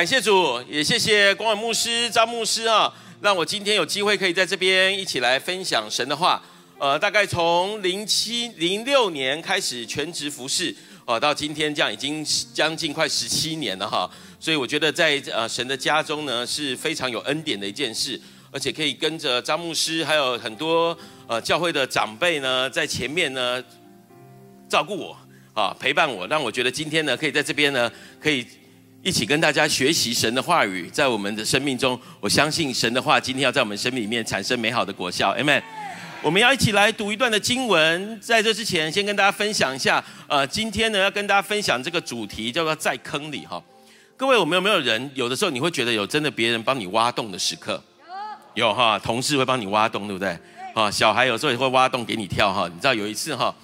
感谢主，也谢谢光远牧师、张牧师啊，让我今天有机会可以在这边一起来分享神的话。呃，大概从零七零六年开始全职服侍，哦，到今天这样已经将近快十七年了哈。所以我觉得在呃神的家中呢是非常有恩典的一件事，而且可以跟着张牧师还有很多呃教会的长辈呢在前面呢照顾我啊陪伴我，让我觉得今天呢可以在这边呢可以。一起跟大家学习神的话语，在我们的生命中，我相信神的话今天要在我们生命里面产生美好的果效，Amen。我们要一起来读一段的经文，在这之前，先跟大家分享一下，呃，今天呢要跟大家分享这个主题叫做在坑里哈。各位，我们有没有人有的时候你会觉得有真的别人帮你挖洞的时刻？有，有哈，同事会帮你挖洞，对不对？啊，小孩有时候也会挖洞给你跳哈。你知道有一次哈，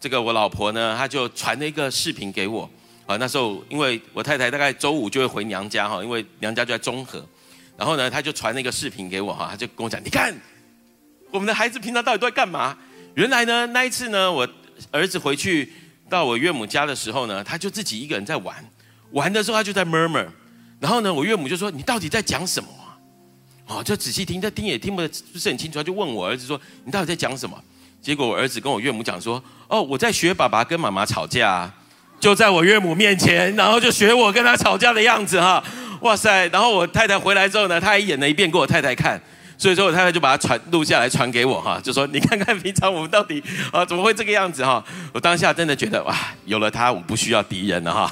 这个我老婆呢，她就传了一个视频给我。啊，那时候因为我太太大概周五就会回娘家哈，因为娘家就在中和，然后呢，他就传那个视频给我哈，他就跟我讲，你看我们的孩子平常到底都在干嘛？原来呢，那一次呢，我儿子回去到我岳母家的时候呢，他就自己一个人在玩，玩的时候他就在 murmur，然后呢，我岳母就说，你到底在讲什么？哦，就仔细听，他听也听不不是很清楚，他就问我儿子说，你到底在讲什么？结果我儿子跟我岳母讲说，哦，我在学爸爸跟妈妈吵架。就在我岳母面前，然后就学我跟他吵架的样子哈，哇塞！然后我太太回来之后呢，他还演了一遍给我太太看，所以说我太太就把它传录下来传给我哈，就说你看看平常我们到底啊怎么会这个样子哈？我当下真的觉得哇，有了他我不需要敌人了哈。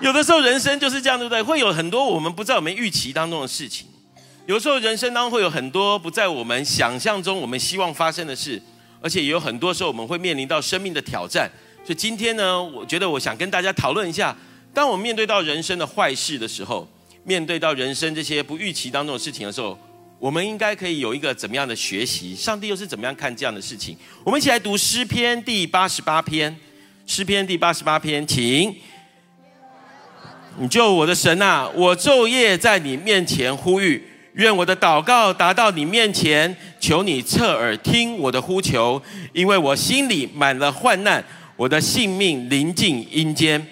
有的时候人生就是这样，对不对？会有很多我们不在我们预期当中的事情，有时候人生当中会有很多不在我们想象中、我们希望发生的事，而且也有很多时候我们会面临到生命的挑战。所以今天呢，我觉得我想跟大家讨论一下，当我面对到人生的坏事的时候，面对到人生这些不预期当中的事情的时候，我们应该可以有一个怎么样的学习？上帝又是怎么样看这样的事情？我们一起来读诗篇第八十八篇，诗篇第八十八篇，请你救我的神啊！我昼夜在你面前呼吁，愿我的祷告达到你面前，求你侧耳听我的呼求，因为我心里满了患难。我的性命临近阴间，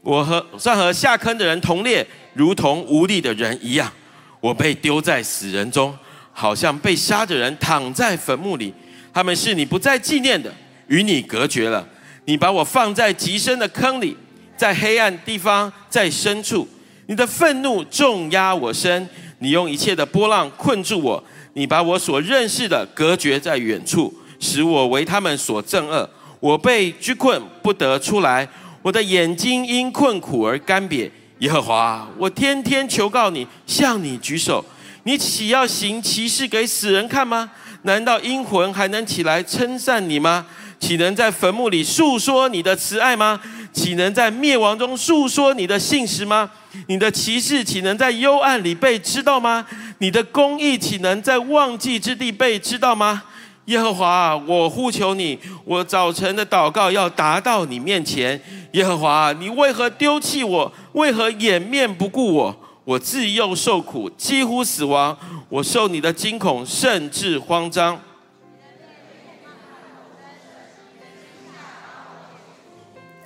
我和算和下坑的人同列，如同无力的人一样。我被丢在死人中，好像被杀的人躺在坟墓里。他们是你不再纪念的，与你隔绝了。你把我放在极深的坑里，在黑暗地方，在深处。你的愤怒重压我身，你用一切的波浪困住我。你把我所认识的隔绝在远处，使我为他们所憎恶。我被拘困不得出来，我的眼睛因困苦而干瘪。耶和华，我天天求告你，向你举手。你岂要行奇事给死人看吗？难道阴魂还能起来称赞你吗？岂能在坟墓里诉说你的慈爱吗？岂能在灭亡中诉说你的信实吗？你的奇事岂能在幽暗里被知道吗？你的公义岂能在忘记之地被知道吗？耶和华，我呼求你，我早晨的祷告要达到你面前。耶和华，你为何丢弃我？为何掩面不顾我？我自幼受苦，几乎死亡。我受你的惊恐，甚至慌张。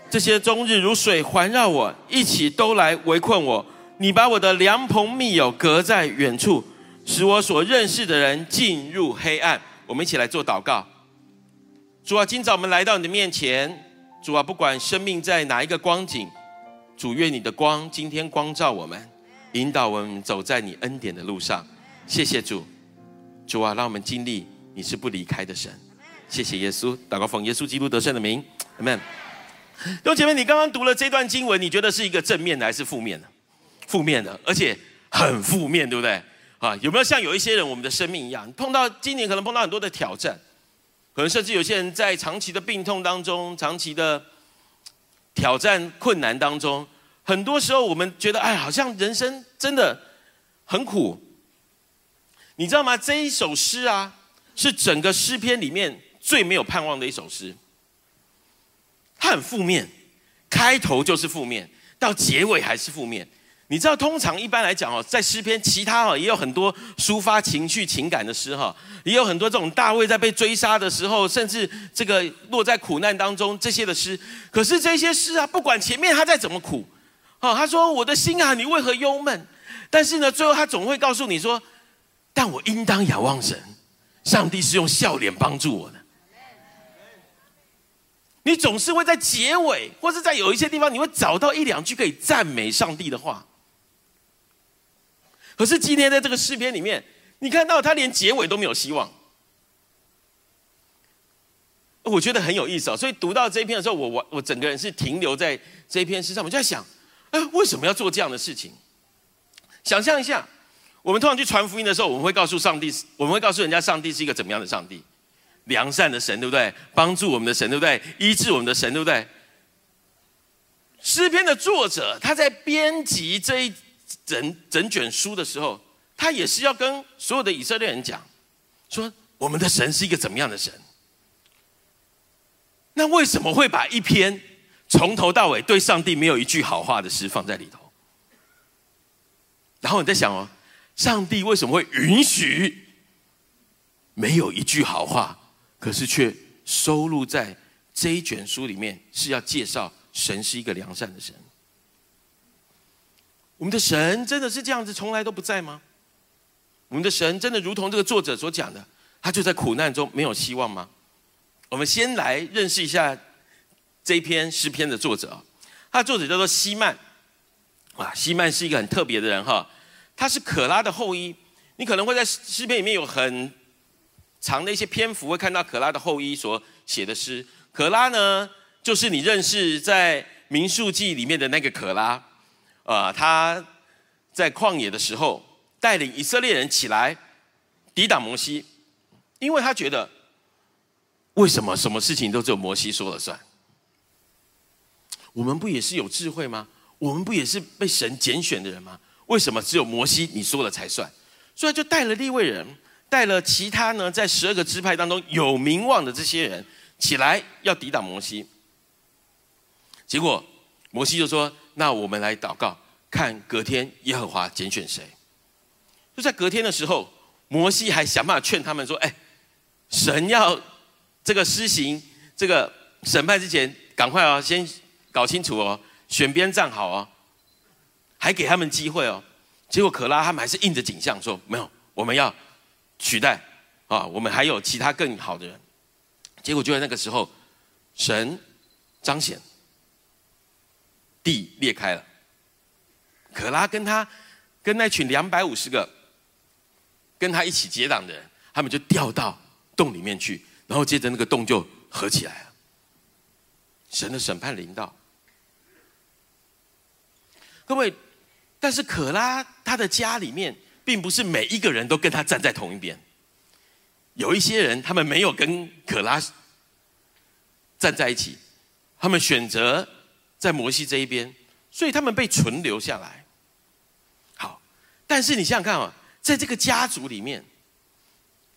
这些终日如水环绕我，一起都来围困我。你把我的良朋密友隔在远处，使我所认识的人进入黑暗。我们一起来做祷告。主啊，今早我们来到你的面前。主啊，不管生命在哪一个光景，主愿你的光今天光照我们，引导我们走在你恩典的路上。谢谢主，主啊，让我们经历你是不离开的神。谢谢耶稣，祷告奉耶稣基督得胜的名，amen。弟兄姐妹，你刚刚读了这段经文，你觉得是一个正面的还是负面的？负面的，而且很负面，对不对？啊，有没有像有一些人，我们的生命一样，碰到今年可能碰到很多的挑战，可能甚至有些人在长期的病痛当中、长期的挑战困难当中，很多时候我们觉得，哎，好像人生真的很苦。你知道吗？这一首诗啊，是整个诗篇里面最没有盼望的一首诗。它很负面，开头就是负面，到结尾还是负面。你知道，通常一般来讲哦，在诗篇，其他哦也有很多抒发情绪、情感的诗哈，也有很多这种大卫在被追杀的时候，甚至这个落在苦难当中这些的诗。可是这些诗啊，不管前面他再怎么苦，哦，他说：“我的心啊，你为何忧闷？”但是呢，最后他总会告诉你说：“但我应当仰望神，上帝是用笑脸帮助我的。”你总是会在结尾，或是在有一些地方，你会找到一两句可以赞美上帝的话。可是今天在这个诗篇里面，你看到他连结尾都没有希望，我觉得很有意思哦。所以读到这一篇的时候，我我我整个人是停留在这一篇诗上，我就在想，哎，为什么要做这样的事情？想象一下，我们通常去传福音的时候，我们会告诉上帝，我们会告诉人家，上帝是一个怎么样的上帝。良善的神，对不对？帮助我们的神，对不对？医治我们的神，对不对？诗篇的作者他在编辑这一整整卷书的时候，他也是要跟所有的以色列人讲，说我们的神是一个怎么样的神？那为什么会把一篇从头到尾对上帝没有一句好话的诗放在里头？然后你在想哦，上帝为什么会允许没有一句好话？可是却收录在这一卷书里面，是要介绍神是一个良善的神。我们的神真的是这样子，从来都不在吗？我们的神真的如同这个作者所讲的，他就在苦难中没有希望吗？我们先来认识一下这一篇诗篇的作者，他的作者叫做西曼。啊，西曼是一个很特别的人哈，他是可拉的后裔。你可能会在诗篇里面有很。长的一些篇幅会看到可拉的后裔所写的诗。可拉呢，就是你认识在民数记里面的那个可拉，啊，他在旷野的时候带领以色列人起来抵挡摩西，因为他觉得为什么什么事情都只有摩西说了算？我们不也是有智慧吗？我们不也是被神拣选的人吗？为什么只有摩西你说了才算？所以就带了立位人。带了其他呢，在十二个支派当中有名望的这些人起来要抵挡摩西，结果摩西就说：“那我们来祷告，看隔天耶和华拣选谁。”就在隔天的时候，摩西还想办法劝他们说：“哎，神要这个施行这个审判之前，赶快哦，先搞清楚哦，选边站好哦，还给他们机会哦。”结果可拉他们还是硬着颈项说：“没有，我们要。”取代啊！我们还有其他更好的人。结果就在那个时候，神彰显，地裂开了。可拉跟他跟那群两百五十个跟他一起结党的人，他们就掉到洞里面去，然后接着那个洞就合起来了。神的审判临到。各位，但是可拉他的家里面。并不是每一个人都跟他站在同一边，有一些人他们没有跟可拉站在一起，他们选择在摩西这一边，所以他们被存留下来。好，但是你想想看啊，在这个家族里面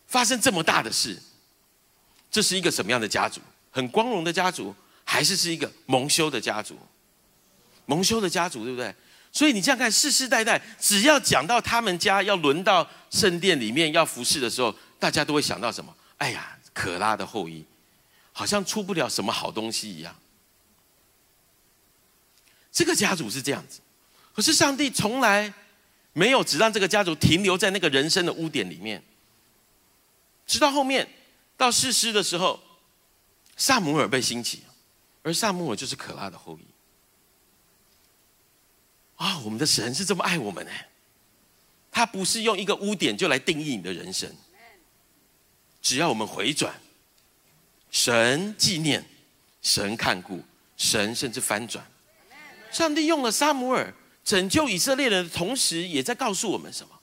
发生这么大的事，这是一个什么样的家族？很光荣的家族，还是是一个蒙羞的家族？蒙羞的家族，对不对？所以你这样看，世世代代，只要讲到他们家要轮到圣殿里面要服侍的时候，大家都会想到什么？哎呀，可拉的后裔，好像出不了什么好东西一样。这个家族是这样子，可是上帝从来没有只让这个家族停留在那个人生的污点里面，直到后面到世师的时候，萨姆尔被兴起，而萨姆尔就是可拉的后裔。啊，我们的神是这么爱我们呢？他不是用一个污点就来定义你的人生。只要我们回转，神纪念，神看顾，神甚至翻转。上帝用了撒母耳拯救以色列人的同时，也在告诉我们什么？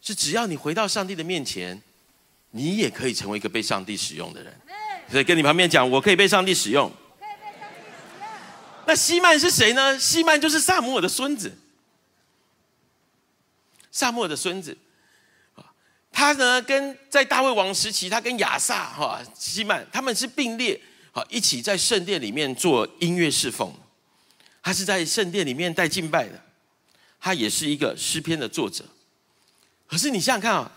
是只要你回到上帝的面前，你也可以成为一个被上帝使用的人。所以跟你旁边讲，我可以被上帝使用。那西曼是谁呢？西曼就是萨姆尔的孙子。萨姆尔的孙子，啊，他呢跟在大卫王时期，他跟亚萨哈西曼他们是并列，啊，一起在圣殿里面做音乐侍奉。他是在圣殿里面带敬拜的，他也是一个诗篇的作者。可是你想想看啊，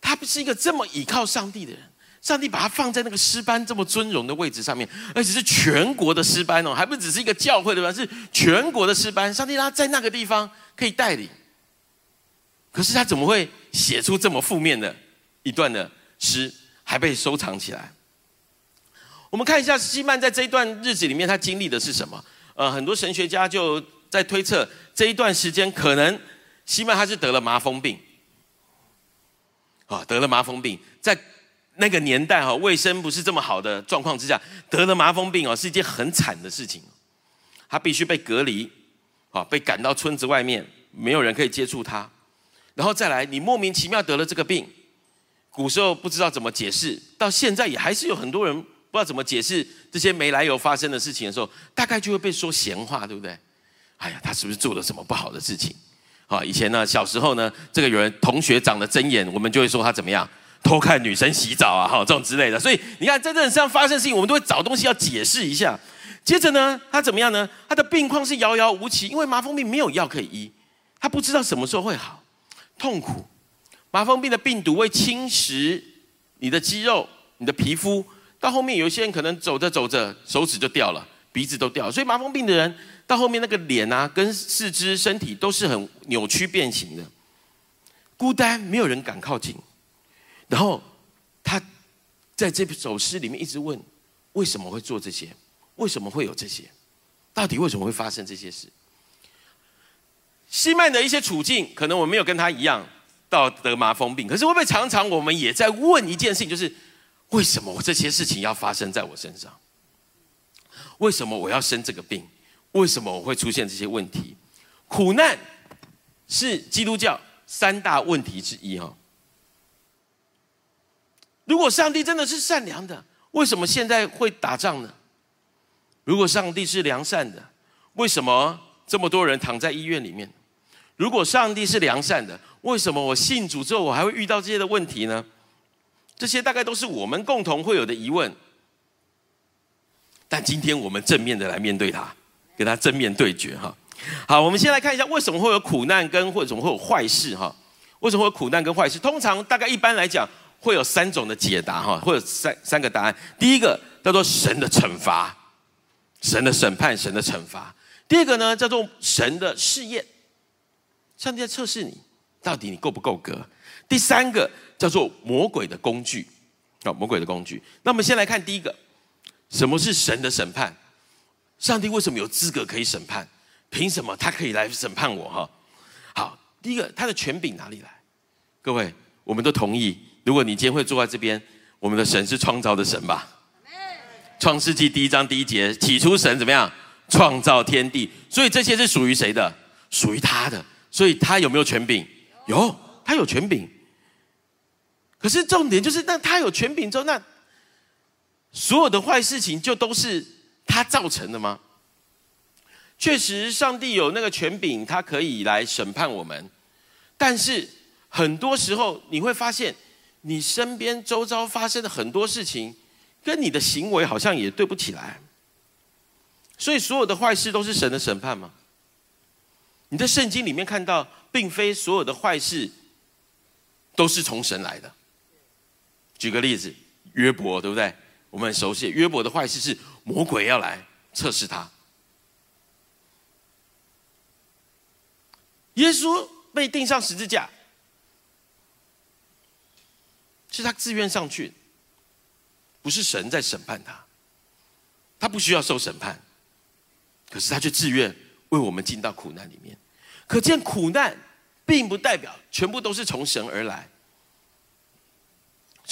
他不是一个这么倚靠上帝的人，上帝把他放在那个诗班这么尊荣的位置上面，而且是全国的诗班哦，还不只是一个教会的班，是全国的诗班。上帝他在那个地方可以带领，可是他怎么会写出这么负面的一段的诗，还被收藏起来？我们看一下西曼在这一段日子里面，他经历的是什么？呃，很多神学家就在推测，这一段时间可能西曼他是得了麻风病，啊，得了麻风病，在。那个年代哈，卫生不是这么好的状况之下，得了麻风病哦，是一件很惨的事情。他必须被隔离，啊，被赶到村子外面，没有人可以接触他。然后再来，你莫名其妙得了这个病，古时候不知道怎么解释，到现在也还是有很多人不知道怎么解释这些没来由发生的事情的时候，大概就会被说闲话，对不对？哎呀，他是不是做了什么不好的事情？啊，以前呢，小时候呢，这个有人同学长得睁眼，我们就会说他怎么样？偷看女生洗澡啊，哈，这种之类的，所以你看，在这上发生的事情，我们都会找东西要解释一下。接着呢，他怎么样呢？他的病况是遥遥无期，因为麻风病没有药可以医，他不知道什么时候会好，痛苦。麻风病的病毒会侵蚀你的肌肉、你的皮肤，到后面有些人可能走着走着手指就掉了，鼻子都掉。所以麻风病的人到后面那个脸啊、跟四肢、身体都是很扭曲变形的，孤单，没有人敢靠近。然后，他在这首诗里面一直问：为什么会做这些？为什么会有这些？到底为什么会发生这些事？西曼的一些处境，可能我没有跟他一样到得麻风病，可是会不会常常我们也在问一件事情，就是为什么我这些事情要发生在我身上？为什么我要生这个病？为什么我会出现这些问题？苦难是基督教三大问题之一，哈。如果上帝真的是善良的，为什么现在会打仗呢？如果上帝是良善的，为什么这么多人躺在医院里面？如果上帝是良善的，为什么我信主之后我还会遇到这些的问题呢？这些大概都是我们共同会有的疑问。但今天我们正面的来面对它，跟他正面对决哈。好，我们先来看一下为什么会有苦难跟或者会有坏事哈？为什么会有苦难跟坏事？通常大概一般来讲。会有三种的解答哈，会有三三个答案。第一个叫做神的惩罚，神的审判，神的惩罚。第二个呢叫做神的试验，上帝在测试你，到底你够不够格。第三个叫做魔鬼的工具，啊，魔鬼的工具。那我们先来看第一个，什么是神的审判？上帝为什么有资格可以审判？凭什么他可以来审判我？哈，好，第一个他的权柄哪里来？各位，我们都同意。如果你今天会坐在这边，我们的神是创造的神吧？创世纪第一章第一节，起初神怎么样创造天地？所以这些是属于谁的？属于他的。所以他有没有权柄？有，他有权柄。可是重点就是，那他有权柄之后，那所有的坏事情就都是他造成的吗？确实，上帝有那个权柄，他可以来审判我们。但是很多时候你会发现。你身边周遭发生的很多事情，跟你的行为好像也对不起来，所以所有的坏事都是神的审判吗？你在圣经里面看到，并非所有的坏事都是从神来的。举个例子，约伯对不对？我们很熟悉，约伯的坏事是魔鬼要来测试他。耶稣被钉上十字架。是他自愿上去，不是神在审判他，他不需要受审判，可是他却自愿为我们进到苦难里面。可见苦难并不代表全部都是从神而来。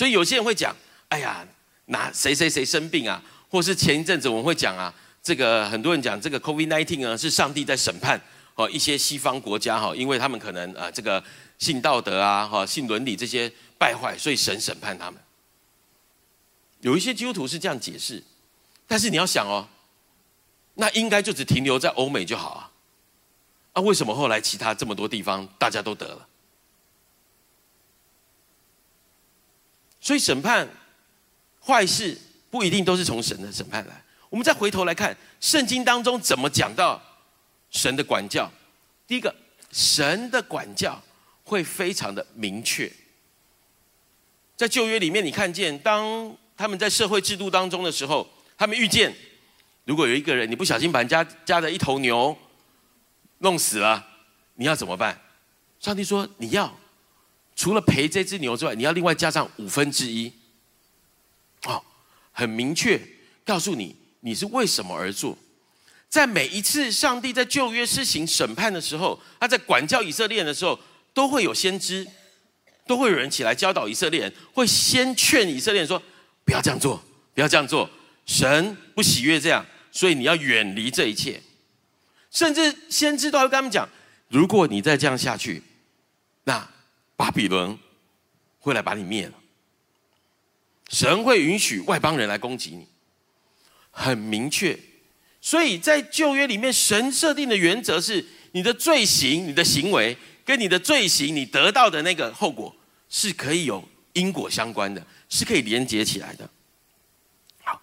所以有些人会讲：“哎呀，哪谁谁谁生病啊？”或是前一阵子我们会讲啊，这个很多人讲这个 COVID-19 呢是上帝在审判哦一些西方国家哈，因为他们可能啊这个性道德啊哈性伦理这些。败坏，所以神审判他们。有一些基督徒是这样解释，但是你要想哦，那应该就只停留在欧美就好啊。啊，为什么后来其他这么多地方大家都得了？所以审判坏事不一定都是从神的审判来。我们再回头来看圣经当中怎么讲到神的管教。第一个，神的管教会非常的明确。在旧约里面，你看见当他们在社会制度当中的时候，他们遇见，如果有一个人你不小心把人家家的一头牛弄死了，你要怎么办？上帝说你要除了赔这只牛之外，你要另外加上五分之一。哦，很明确告诉你你是为什么而做。在每一次上帝在旧约施行审判的时候，他在管教以色列人的时候，都会有先知，都会有人起来教导以色列人，会先劝以色列人说：不要这样做，不要这样做，神不喜悦这样，所以你要远离这一切。甚至先知都会跟他们讲：如果你再这样下去，那巴比伦会来把你灭了。神会允许外邦人来攻击你，很明确。所以在旧约里面，神设定的原则是：你的罪行、你的行为，跟你的罪行你得到的那个后果，是可以有因果相关的，是可以连接起来的。好，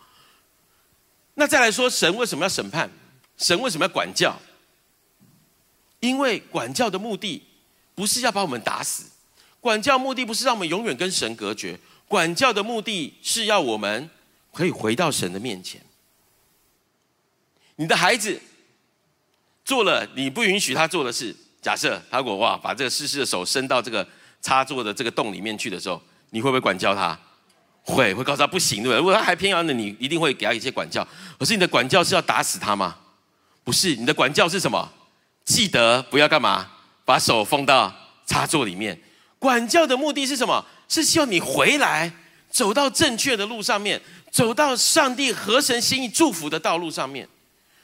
那再来说，神为什么要审判？神为什么要管教？因为管教的目的不是要把我们打死，管教目的不是让我们永远跟神隔绝，管教的目的是要我们可以回到神的面前。你的孩子做了你不允许他做的事，假设他如果哇把这个湿湿的手伸到这个插座的这个洞里面去的时候，你会不会管教他？会，会告诉他不行，对不对？如果他还偏要的，你一定会给他一些管教。可是你的管教是要打死他吗？不是，你的管教是什么？记得不要干嘛？把手放到插座里面。管教的目的是什么？是希望你回来，走到正确的路上面，走到上帝和神心意祝福的道路上面。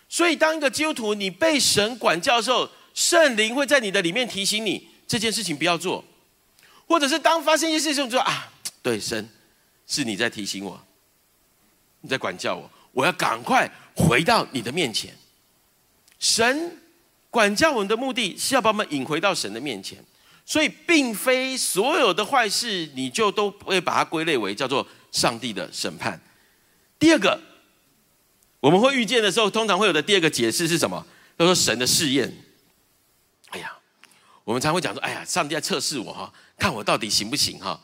所以，当一个基督徒，你被神管教的时候，圣灵会在你的里面提醒你这件事情不要做，或者是当发生一些事情，说啊，对，神是你在提醒我，你在管教我，我要赶快回到你的面前。神管教我们的目的是要把我们引回到神的面前，所以并非所有的坏事你就都会把它归类为叫做上帝的审判。第二个。我们会遇见的时候，通常会有的第二个解释是什么？叫做神的试验。哎呀，我们常会讲说：“哎呀，上帝在测试我哈，看我到底行不行哈。”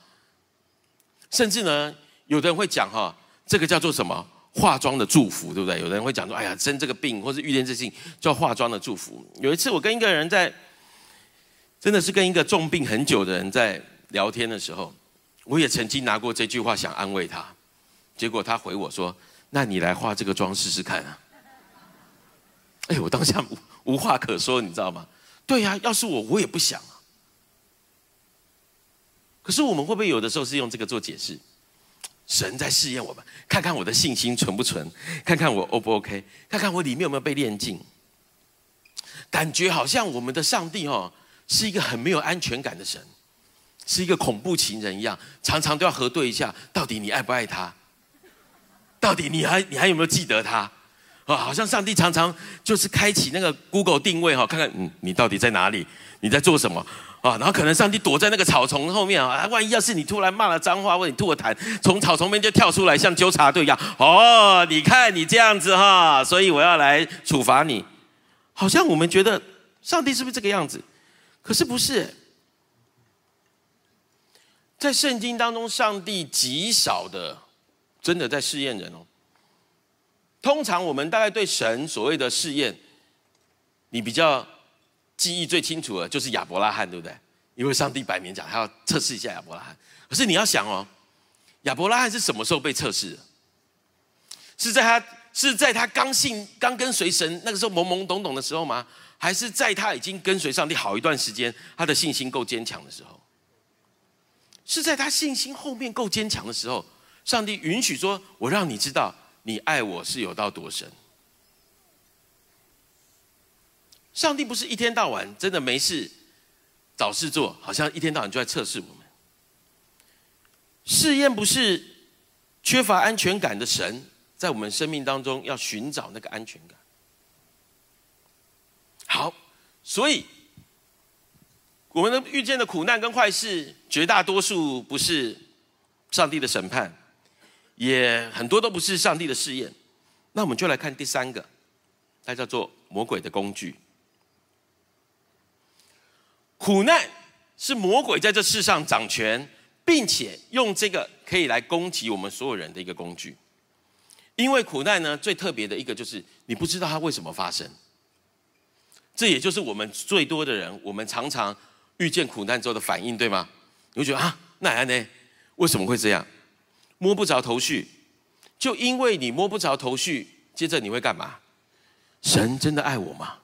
甚至呢，有的人会讲哈，这个叫做什么？化妆的祝福，对不对？有的人会讲说：“哎呀，生这个病或是遇见这事情，叫化妆的祝福。”有一次，我跟一个人在，真的是跟一个重病很久的人在聊天的时候，我也曾经拿过这句话想安慰他，结果他回我说。那你来化这个妆试试看啊！哎，我当下无无话可说，你知道吗？对呀，要是我，我也不想啊。可是我们会不会有的时候是用这个做解释？神在试验我们，看看我的信心纯不纯，看看我 O 不 OK，看看我里面有没有被炼净。感觉好像我们的上帝哦，是一个很没有安全感的神，是一个恐怖情人一样，常常都要核对一下，到底你爱不爱他。到底你还你还有没有记得他？啊，好像上帝常常就是开启那个 Google 定位哈，看看嗯你到底在哪里，你在做什么啊？然后可能上帝躲在那个草丛后面啊，万一要是你突然骂了脏话或者你吐了痰，从草丛边就跳出来，像纠察队一样。哦，你看你这样子哈，所以我要来处罚你。好像我们觉得上帝是不是这个样子？可是不是，在圣经当中，上帝极少的。真的在试验人哦。通常我们大概对神所谓的试验，你比较记忆最清楚的，就是亚伯拉罕，对不对？因为上帝摆明讲，他要测试一下亚伯拉罕。可是你要想哦，亚伯拉罕是什么时候被测试的？是在他是在他刚信、刚跟随神那个时候懵懵懂懂的时候吗？还是在他已经跟随上帝好一段时间，他的信心够坚强的时候？是在他信心后面够坚强的时候？上帝允许说：“我让你知道，你爱我是有到多深。”上帝不是一天到晚真的没事找事做，好像一天到晚就在测试我们。试验不是缺乏安全感的神，在我们生命当中要寻找那个安全感。好，所以我们的遇见的苦难跟坏事，绝大多数不是上帝的审判。也很多都不是上帝的试验，那我们就来看第三个，它叫做魔鬼的工具。苦难是魔鬼在这世上掌权，并且用这个可以来攻击我们所有人的一个工具。因为苦难呢，最特别的一个就是你不知道它为什么发生。这也就是我们最多的人，我们常常遇见苦难之后的反应，对吗？你会觉得啊，那然呢？为什么会这样？摸不着头绪，就因为你摸不着头绪，接着你会干嘛？神真的爱我吗？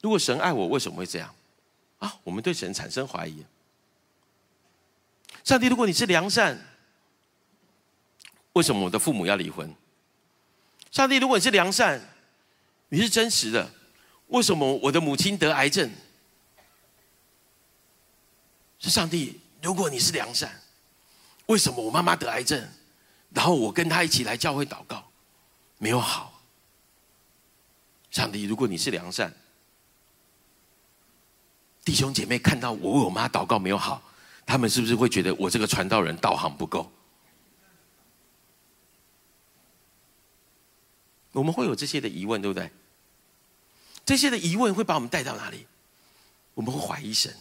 如果神爱我，为什么会这样？啊，我们对神产生怀疑。上帝，如果你是良善，为什么我的父母要离婚？上帝，如果你是良善，你是真实的，为什么我的母亲得癌症？是上帝，如果你是良善，为什么我妈妈得癌症，然后我跟她一起来教会祷告，没有好？上帝，如果你是良善，弟兄姐妹看到我为我妈祷告没有好，他们是不是会觉得我这个传道人道行不够？我们会有这些的疑问，对不对？这些的疑问会把我们带到哪里？我们会怀疑神。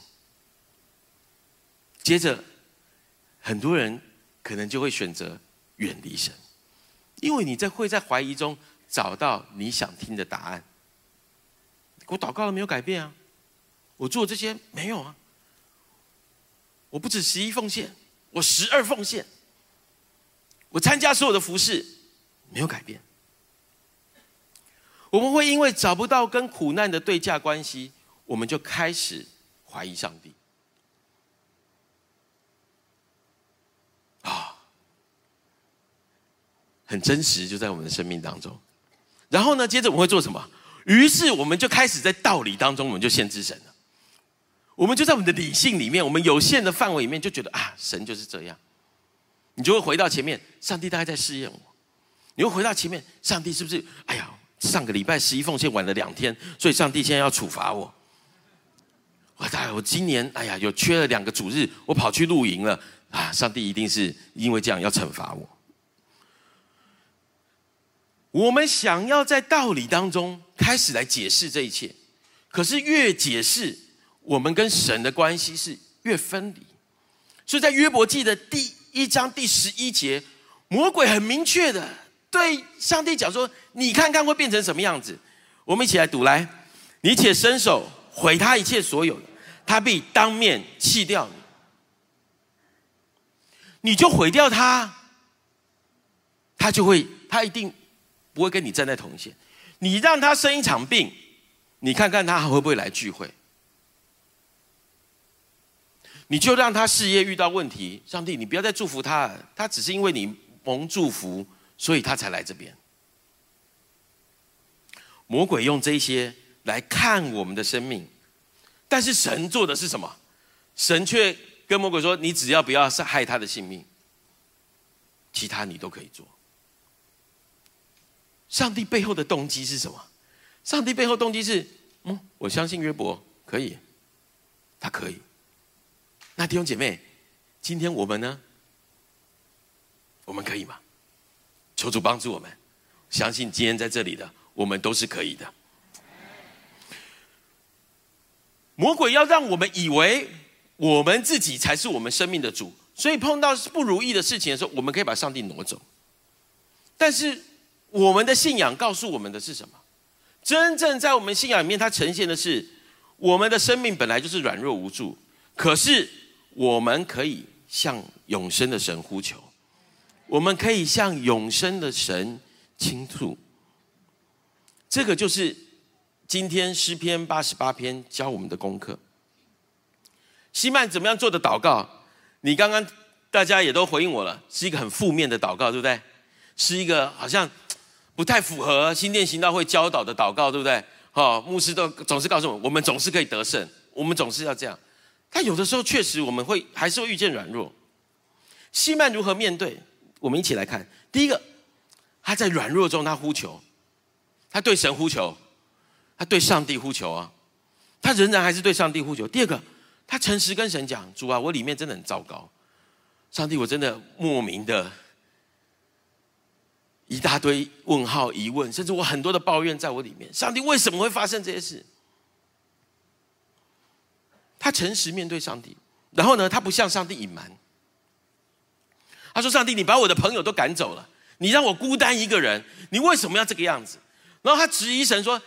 接着，很多人可能就会选择远离神，因为你在会在怀疑中找到你想听的答案。我祷告了没有改变啊？我做这些没有啊？我不止十一奉献，我十二奉献，我参加所有的服饰没有改变。我们会因为找不到跟苦难的对价关系，我们就开始怀疑上帝。啊，很真实，就在我们的生命当中。然后呢，接着我们会做什么？于是我们就开始在道理当中，我们就限制神了。我们就在我们的理性里面，我们有限的范围里面，就觉得啊，神就是这样。你就会回到前面，上帝大概在试验我。你会回到前面，上帝是不是？哎呀！上个礼拜十一奉献晚了两天，所以上帝现在要处罚我。我大我今年哎呀，有缺了两个主日，我跑去露营了啊！上帝一定是因为这样要惩罚我。我们想要在道理当中开始来解释这一切，可是越解释，我们跟神的关系是越分离。所以在约伯记的第一章第十一节，魔鬼很明确的。对上帝讲说：“你看看会变成什么样子？”我们一起来读来，你且伸手毁他一切所有的，他必当面弃掉你，你就毁掉他，他就会，他一定不会跟你站在同线。你让他生一场病，你看看他还会不会来聚会？你就让他事业遇到问题，上帝，你不要再祝福他，他只是因为你蒙祝福。所以他才来这边。魔鬼用这些来看我们的生命，但是神做的是什么？神却跟魔鬼说：“你只要不要害他的性命，其他你都可以做。”上帝背后的动机是什么？上帝背后动机是：嗯，我相信约伯可以，他可以。那弟兄姐妹，今天我们呢？我们可以吗？求主帮助我们，相信今天在这里的我们都是可以的。魔鬼要让我们以为我们自己才是我们生命的主，所以碰到不如意的事情的时候，我们可以把上帝挪走。但是我们的信仰告诉我们的是什么？真正在我们信仰里面，它呈现的是我们的生命本来就是软弱无助，可是我们可以向永生的神呼求。我们可以向永生的神倾吐，这个就是今天诗篇八十八篇教我们的功课。西曼怎么样做的祷告？你刚刚大家也都回应我了，是一个很负面的祷告，对不对？是一个好像不太符合新店行道会教导的祷告，对不对？好，牧师都总是告诉我，我们总是可以得胜，我们总是要这样。但有的时候确实我们会还是会遇见软弱。西曼如何面对？我们一起来看，第一个，他在软弱中，他呼求，他对神呼求，他对上帝呼求啊，他仍然还是对上帝呼求。第二个，他诚实跟神讲：“主啊，我里面真的很糟糕，上帝，我真的莫名的一大堆问号、疑问，甚至我很多的抱怨在我里面。上帝为什么会发生这些事？”他诚实面对上帝，然后呢，他不向上帝隐瞒。他说：“上帝，你把我的朋友都赶走了，你让我孤单一个人，你为什么要这个样子？”然后他质疑神说：“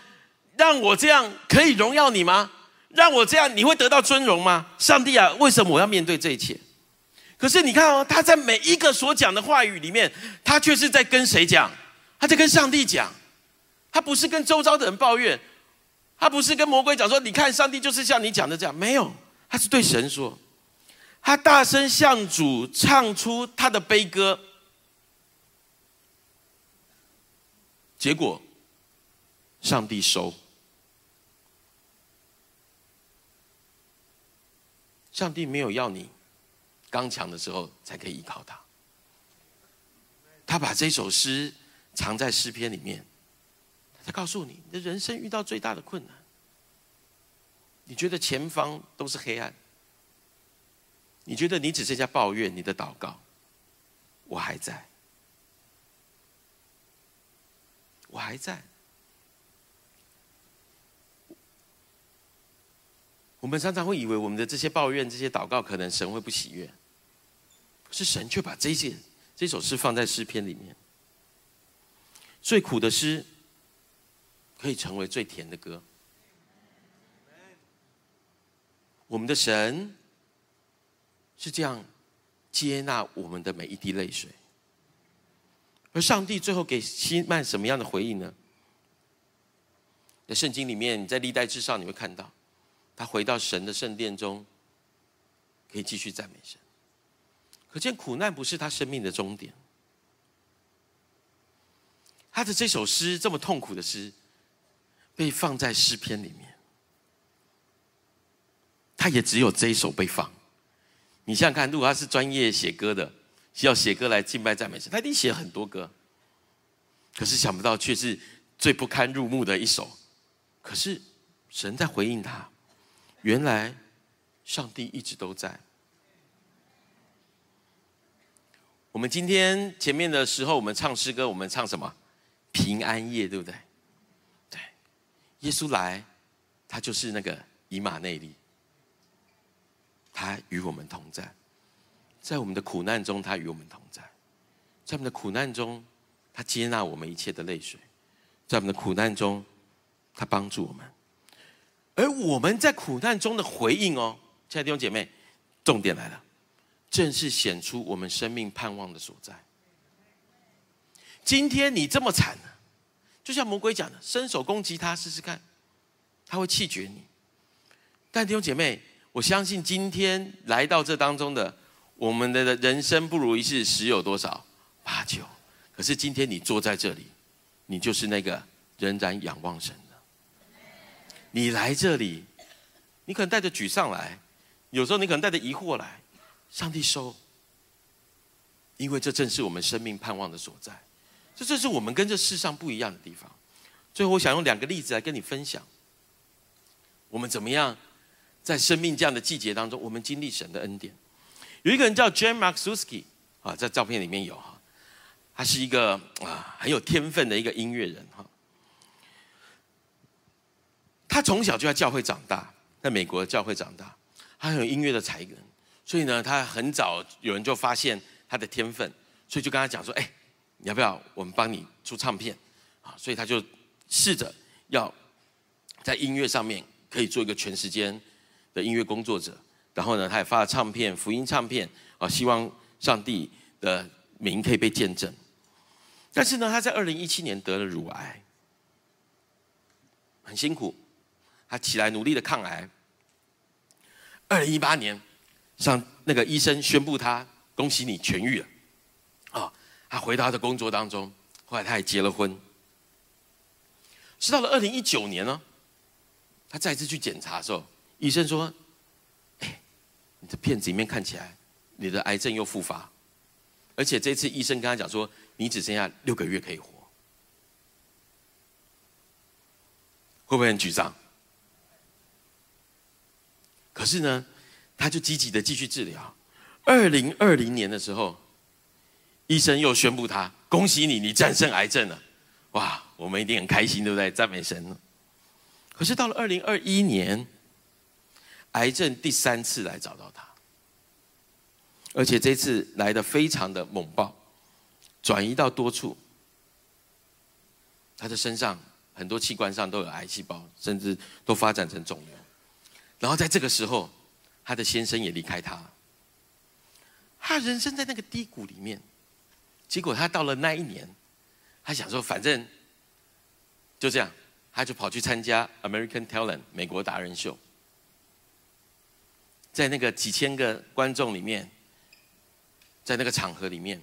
让我这样可以荣耀你吗？让我这样你会得到尊荣吗？上帝啊，为什么我要面对这一切？”可是你看哦，他在每一个所讲的话语里面，他却是在跟谁讲？他在跟上帝讲，他不是跟周遭的人抱怨，他不是跟魔鬼讲说：“你看，上帝就是像你讲的这样。”没有，他是对神说。他大声向主唱出他的悲歌，结果上帝收。上帝没有要你刚强的时候才可以依靠他，他把这首诗藏在诗篇里面，他告诉你，你的人生遇到最大的困难，你觉得前方都是黑暗。你觉得你只剩下抱怨？你的祷告，我还在，我还在。我们常常会以为我们的这些抱怨、这些祷告，可能神会不喜悦，可是神却把这件这首诗放在诗篇里面。最苦的诗，可以成为最甜的歌。我们的神。是这样接纳我们的每一滴泪水，而上帝最后给希曼什么样的回应呢？在圣经里面，你在历代之上，你会看到他回到神的圣殿中，可以继续赞美神。可见苦难不是他生命的终点。他的这首诗这么痛苦的诗，被放在诗篇里面，他也只有这一首被放。你想想看，如果他是专业写歌的，需要写歌来敬拜赞美神，他一定写很多歌。可是想不到，却是最不堪入目的一首。可是神在回应他，原来上帝一直都在。我们今天前面的时候，我们唱诗歌，我们唱什么？平安夜，对不对？对，耶稣来，他就是那个以马内利。他与我们同在，在我们的苦难中，他与我们同在；在我们的苦难中，他接纳我们一切的泪水；在我们的苦难中，他帮助我们。而我们在苦难中的回应哦，亲爱的弟兄姐妹，重点来了，正是显出我们生命盼望的所在。今天你这么惨，就像魔鬼讲的，伸手攻击他试试看，他会气绝你。但弟兄姐妹。我相信今天来到这当中的，我们的人生不如意事十有多少？八九。可是今天你坐在这里，你就是那个仍然仰望神的。你来这里，你可能带着沮丧来，有时候你可能带着疑惑来。上帝收，因为这正是我们生命盼望的所在。这正是我们跟这世上不一样的地方。最后，我想用两个例子来跟你分享，我们怎么样？在生命这样的季节当中，我们经历神的恩典。有一个人叫 Jan mark suski 啊，在照片里面有哈，他是一个啊很有天分的一个音乐人哈。他从小就在教会长大，在美国的教会长大，他很有音乐的才能，所以呢，他很早有人就发现他的天分，所以就跟他讲说：“哎，你要不要我们帮你出唱片？”啊，所以他就试着要在音乐上面可以做一个全时间。的音乐工作者，然后呢，他也发了唱片，福音唱片啊，希望上帝的名可以被见证。但是呢，他在二零一七年得了乳癌，很辛苦，他起来努力的抗癌。二零一八年，上那个医生宣布他恭喜你痊愈了，啊，他回到他的工作当中，后来他也结了婚。是到了二零一九年呢，他再次去检查的时候。医生说：“哎，你的片子里面看起来，你的癌症又复发，而且这次医生跟他讲说，你只剩下六个月可以活，会不会很沮丧？可是呢，他就积极的继续治疗。二零二零年的时候，医生又宣布他恭喜你，你战胜癌症了。哇，我们一定很开心，对不对？赞美神。可是到了二零二一年。癌症第三次来找到他，而且这次来的非常的猛爆，转移到多处。他的身上很多器官上都有癌细胞，甚至都发展成肿瘤。然后在这个时候，他的先生也离开他。他人生在那个低谷里面，结果他到了那一年，他想说，反正就这样，他就跑去参加 American Talent 美国达人秀，在那个几千个观众里面，在那个场合里面，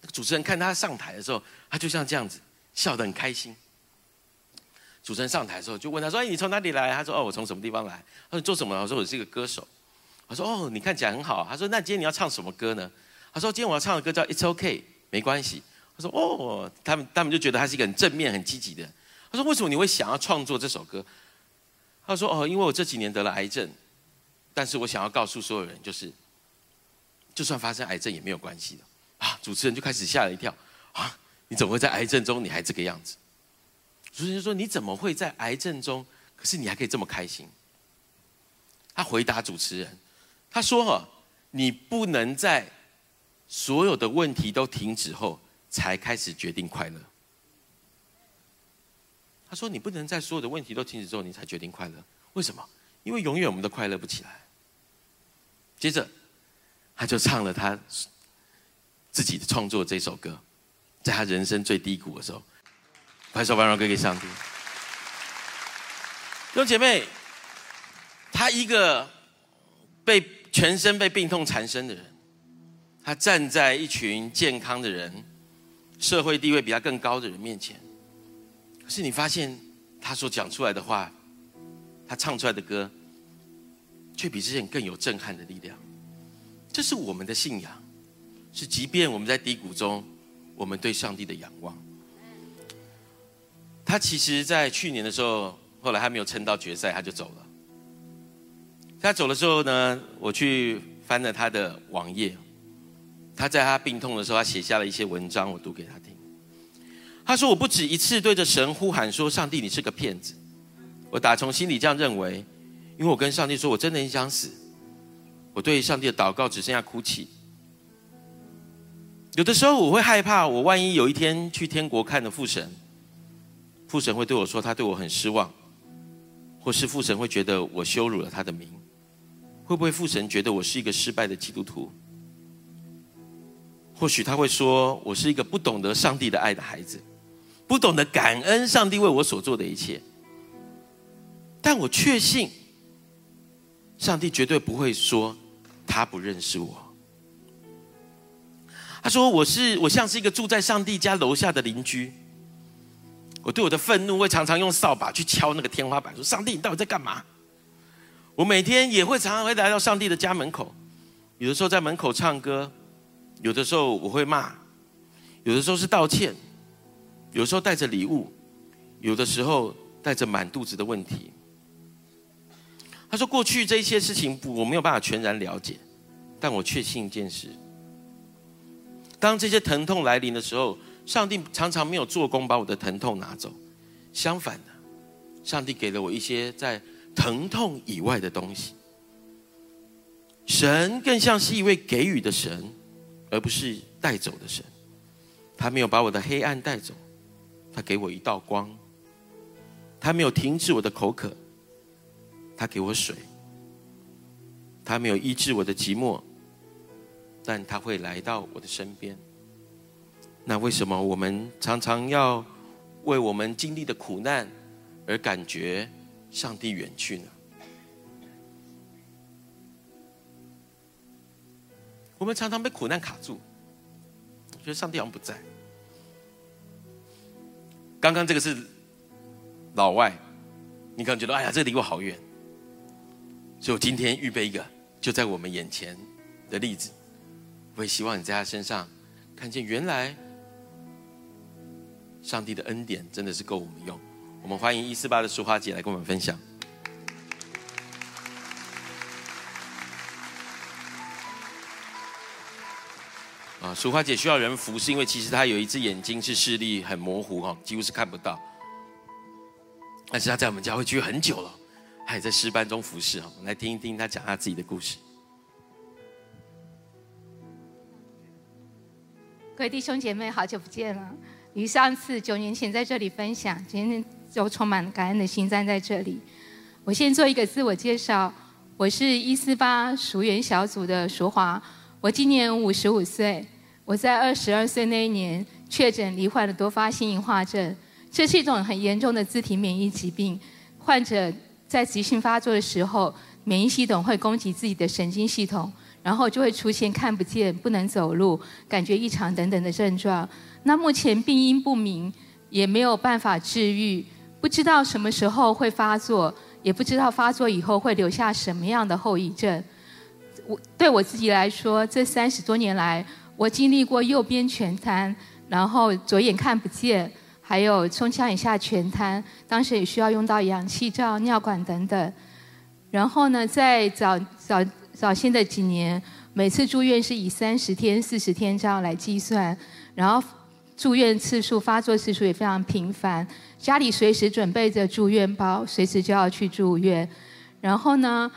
那个主持人看他上台的时候，他就像这样子，笑得很开心。主持人上台的时候，就问他说：“哎，你从哪里来？”他说：“哦，我从什么地方来？”他说：“做什么？”我说：“我是一个歌手。”我说：“哦，你看起来很好。”他说：“那今天你要唱什么歌呢？”他说：“今天我要唱的歌叫《It's OK》，没关系。”他说：“哦，他们他们就觉得他是一个很正面、很积极的。”他说：“为什么你会想要创作这首歌？”他说：“哦，因为我这几年得了癌症，但是我想要告诉所有人，就是就算发生癌症也没有关系的。”啊，主持人就开始吓了一跳：“啊，你怎么会在癌症中你还这个样子？”主持人说：“你怎么会在癌症中？可是你还可以这么开心？”他回答主持人。他说：“哈，你不能在所有的问题都停止后才开始决定快乐。”他说：“你不能在所有的问题都停止之后你才决定快乐，为什么？因为永远我们都快乐不起来。”接着，他就唱了他自己的创作这首歌，在他人生最低谷的时候，拍手，把荣歌给上帝。弟姐妹，他一个被。全身被病痛缠身的人，他站在一群健康的人、社会地位比他更高的人面前，可是你发现他所讲出来的话，他唱出来的歌，却比之前更有震撼的力量。这是我们的信仰，是即便我们在低谷中，我们对上帝的仰望。他其实，在去年的时候，后来还没有撑到决赛，他就走了。他走了之后呢，我去翻了他的网页。他在他病痛的时候，他写下了一些文章，我读给他听。他说：“我不止一次对着神呼喊说，上帝，你是个骗子。我打从心里这样认为，因为我跟上帝说，我真的很想死。我对上帝的祷告只剩下哭泣。有的时候我会害怕，我万一有一天去天国看了父神，父神会对我说，他对我很失望，或是父神会觉得我羞辱了他的名。”会不会父神觉得我是一个失败的基督徒？或许他会说我是一个不懂得上帝的爱的孩子，不懂得感恩上帝为我所做的一切。但我确信，上帝绝对不会说他不认识我。他说我是我像是一个住在上帝家楼下的邻居，我对我的愤怒会常常用扫把去敲那个天花板，说上帝你到底在干嘛？我每天也会常常会来到上帝的家门口，有的时候在门口唱歌，有的时候我会骂，有的时候是道歉，有时候带着礼物，有的时候带着满肚子的问题。他说：“过去这些事情我没有办法全然了解，但我确信一件事：当这些疼痛来临的时候，上帝常常没有做工把我的疼痛拿走，相反的，上帝给了我一些在。”疼痛以外的东西，神更像是一位给予的神，而不是带走的神。他没有把我的黑暗带走，他给我一道光。他没有停止我的口渴，他给我水。他没有医治我的寂寞，但他会来到我的身边。那为什么我们常常要为我们经历的苦难而感觉？上帝远去呢？我们常常被苦难卡住，觉得上帝好像不在。刚刚这个是老外，你可能觉得哎呀，这离我好远。所以我今天预备一个就在我们眼前的例子，我也希望你在他身上看见，原来上帝的恩典真的是够我们用。我们欢迎一四八的淑花姐来跟我们分享。啊，淑花姐需要人扶，是因为其实她有一只眼睛是视力很模糊哈，几乎是看不到。但是她在我们家会居很久了，还在诗班中服侍哈。我们来听一听他讲他自己的故事。各位弟兄姐妹，好久不见了。离上次九年前在这里分享，今天就充满感恩的心站在这里。我先做一个自我介绍，我是一四八熟员小组的淑华，我今年五十五岁。我在二十二岁那一年确诊罹患了多发性硬化症，这是一种很严重的自体免疫疾病。患者在急性发作的时候，免疫系统会攻击自己的神经系统。然后就会出现看不见、不能走路、感觉异常等等的症状。那目前病因不明，也没有办法治愈，不知道什么时候会发作，也不知道发作以后会留下什么样的后遗症。我对我自己来说，这三十多年来，我经历过右边全瘫，然后左眼看不见，还有胸腔以下全瘫，当时也需要用到氧气罩、尿管等等。然后呢，在早早。早先的几年，每次住院是以三十天、四十天这样来计算，然后住院次数、发作次数也非常频繁，家里随时准备着住院包，随时就要去住院。然后呢，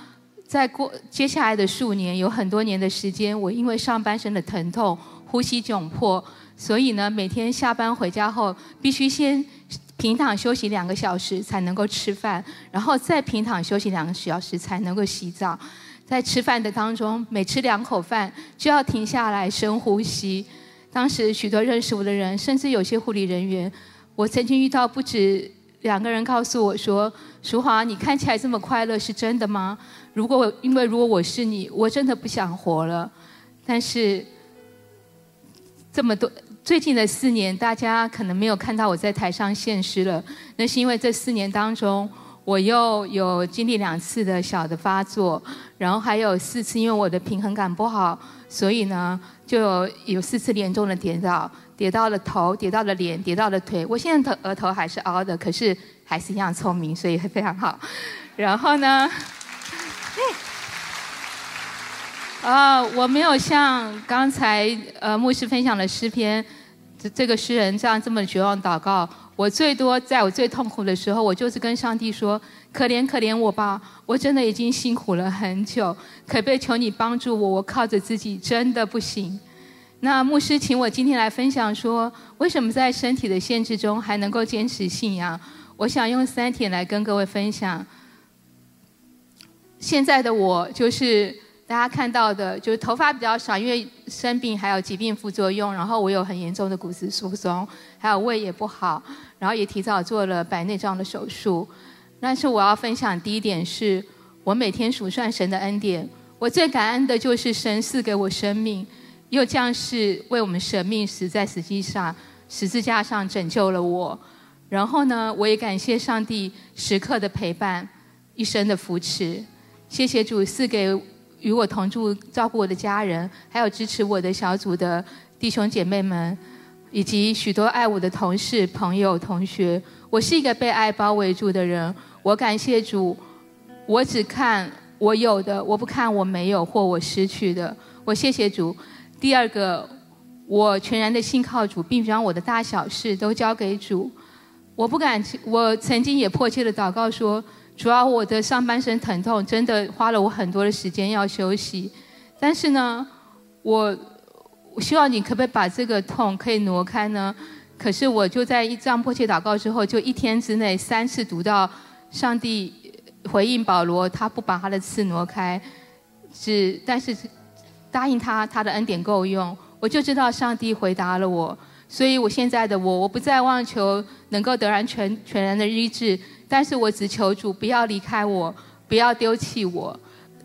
在过接下来的数年，有很多年的时间，我因为上半身的疼痛、呼吸窘迫，所以呢，每天下班回家后，必须先平躺休息两个小时才能够吃饭，然后再平躺休息两个小时才能够洗澡。在吃饭的当中，每吃两口饭就要停下来深呼吸。当时许多认识我的人，甚至有些护理人员，我曾经遇到不止两个人告诉我说：“淑华，你看起来这么快乐，是真的吗？”如果因为如果我是你，我真的不想活了。但是这么多最近的四年，大家可能没有看到我在台上现实了，那是因为这四年当中。我又有经历两次的小的发作，然后还有四次，因为我的平衡感不好，所以呢，就有有四次严重的跌倒，跌到了头，跌到了脸，跌到了腿。我现在头额头还是凹的，可是还是一样聪明，所以非常好。然后呢，啊，我没有像刚才呃牧师分享的诗篇，这这个诗人这样这么绝望祷告。我最多在我最痛苦的时候，我就是跟上帝说：“可怜可怜我吧，我真的已经辛苦了很久，可不可以求你帮助我？我靠着自己真的不行。”那牧师请我今天来分享说，为什么在身体的限制中还能够坚持信仰？我想用三点来跟各位分享。现在的我就是。大家看到的就是头发比较少，因为生病还有疾病副作用，然后我有很严重的骨质疏松，还有胃也不好，然后也提早做了白内障的手术。但是我要分享第一点是，我每天数算神的恩典，我最感恩的就是神赐给我生命，又将是为我们舍命死在实际上十字架上拯救了我。然后呢，我也感谢上帝时刻的陪伴，一生的扶持。谢谢主赐给。与我同住、照顾我的家人，还有支持我的小组的弟兄姐妹们，以及许多爱我的同事、朋友、同学。我是一个被爱包围住的人。我感谢主，我只看我有的，我不看我没有或我失去的。我谢谢主。第二个，我全然的信靠主，并将我的大小事都交给主。我不敢，我曾经也迫切的祷告说。主要我的上半身疼痛，真的花了我很多的时间要休息。但是呢，我我希望你可不可以把这个痛可以挪开呢？可是我就在一张迫切祷告之后，就一天之内三次读到上帝回应保罗，他不把他的刺挪开，是但是答应他他的恩典够用，我就知道上帝回答了我。所以我现在的我，我不再妄求能够得然全全然的医治。但是我只求主不要离开我，不要丢弃我，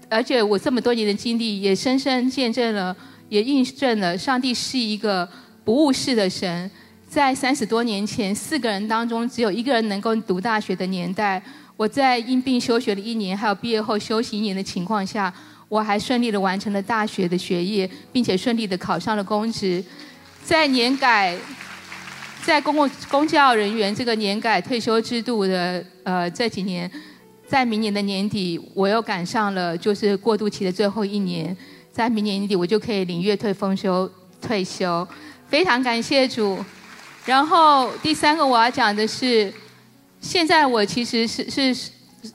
而且我这么多年的经历也深深见证了，也印证了上帝是一个不误事的神。在三十多年前，四个人当中只有一个人能够读大学的年代，我在因病休学了一年，还有毕业后休息一年的情况下，我还顺利的完成了大学的学业，并且顺利的考上了公职，在年改。在公共公教人员这个年改退休制度的呃这几年，在明年的年底，我又赶上了就是过渡期的最后一年，在明年年底我就可以领月退丰休退休，非常感谢主。然后第三个我要讲的是，现在我其实是是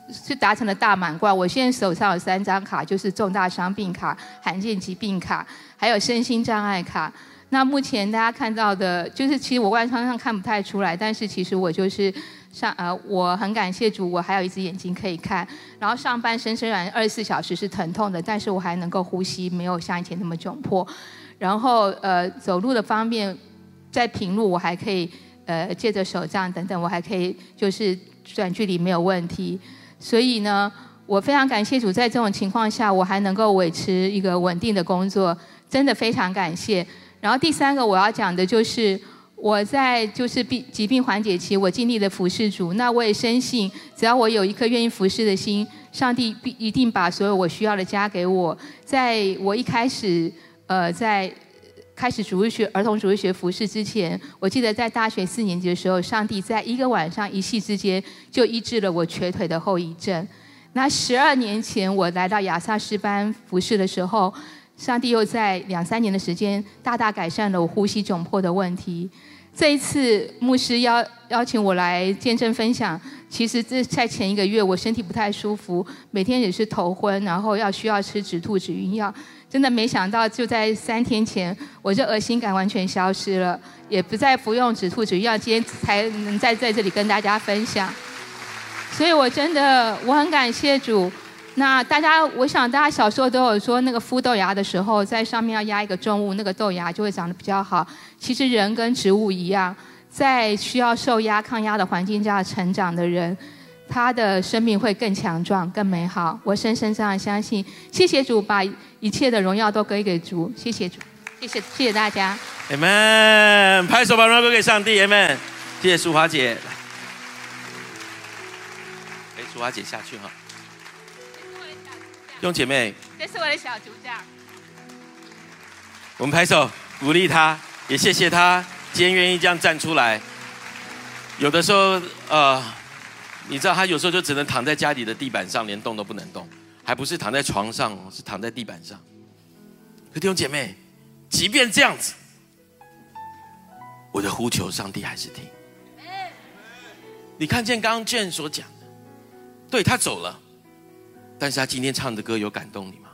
是达成了大满贯，我现在手上有三张卡，就是重大伤病卡、罕见疾病卡，还有身心障碍卡。那目前大家看到的，就是其实我外窗上看不太出来，但是其实我就是上呃，我很感谢主，我还有一只眼睛可以看。然后上半身虽然二十四小时是疼痛的，但是我还能够呼吸，没有像以前那么窘迫。然后呃，走路的方面，在平路我还可以呃借着手杖等等，我还可以就是短距离没有问题。所以呢。我非常感谢主，在这种情况下，我还能够维持一个稳定的工作，真的非常感谢。然后第三个我要讲的就是，我在就是病疾病缓解期，我尽力的服侍主。那我也深信，只要我有一颗愿意服侍的心，上帝必一定把所有我需要的加给我。在我一开始，呃，在开始主日学儿童主日学服侍之前，我记得在大学四年级的时候，上帝在一个晚上一夕之间就医治了我瘸腿的后遗症。那十二年前我来到亚萨师班服侍的时候，上帝又在两三年的时间大大改善了我呼吸窘迫的问题。这一次牧师邀邀请我来见证分享，其实这在前一个月我身体不太舒服，每天也是头昏，然后要需要吃止吐止晕药。真的没想到就在三天前，我这恶心感完全消失了，也不再服用止吐止晕药，今天才能在在这里跟大家分享。所以，我真的我很感谢主。那大家，我想大家小时候都有说，那个孵豆芽的时候，在上面要压一个重物，那个豆芽就会长得比较好。其实人跟植物一样，在需要受压、抗压的环境下成长的人，他的生命会更强壮、更美好。我深深这样相信。谢谢主，把一切的荣耀都归给主。谢谢主，谢谢谢谢大家。Amen，拍手把荣耀归给上帝。Amen，谢谢淑华姐。淑华姐下去哈，用姐妹，这是我的小主角。我们拍手鼓励他，也谢谢他今天愿意这样站出来。有的时候，呃，你知道他有时候就只能躺在家里的地板上，连动都不能动，还不是躺在床上，是躺在地板上。可弟兄姐妹，即便这样子，我的呼求，上帝还是听。你看见刚刚 Jane 所讲的。对他走了，但是他今天唱的歌有感动你吗？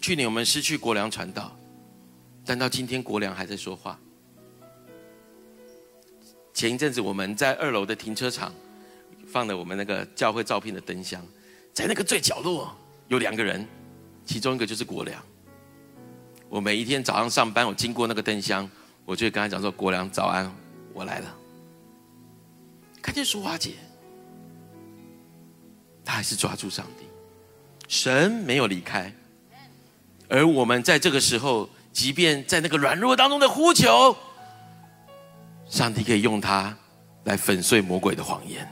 去年我们失去国良传道，但到今天国良还在说话。前一阵子我们在二楼的停车场放了我们那个教会照片的灯箱，在那个最角落有两个人，其中一个就是国良。我每一天早上上班，我经过那个灯箱，我就跟他讲说：“国良早安，我来了。”看见淑华姐，他还是抓住上帝，神没有离开，而我们在这个时候，即便在那个软弱当中的呼求，上帝可以用它来粉碎魔鬼的谎言，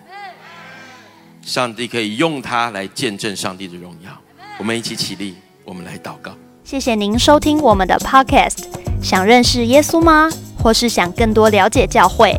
上帝可以用它来见证上帝的荣耀。我们一起起立，我们来祷告。谢谢您收听我们的 Podcast。想认识耶稣吗？或是想更多了解教会？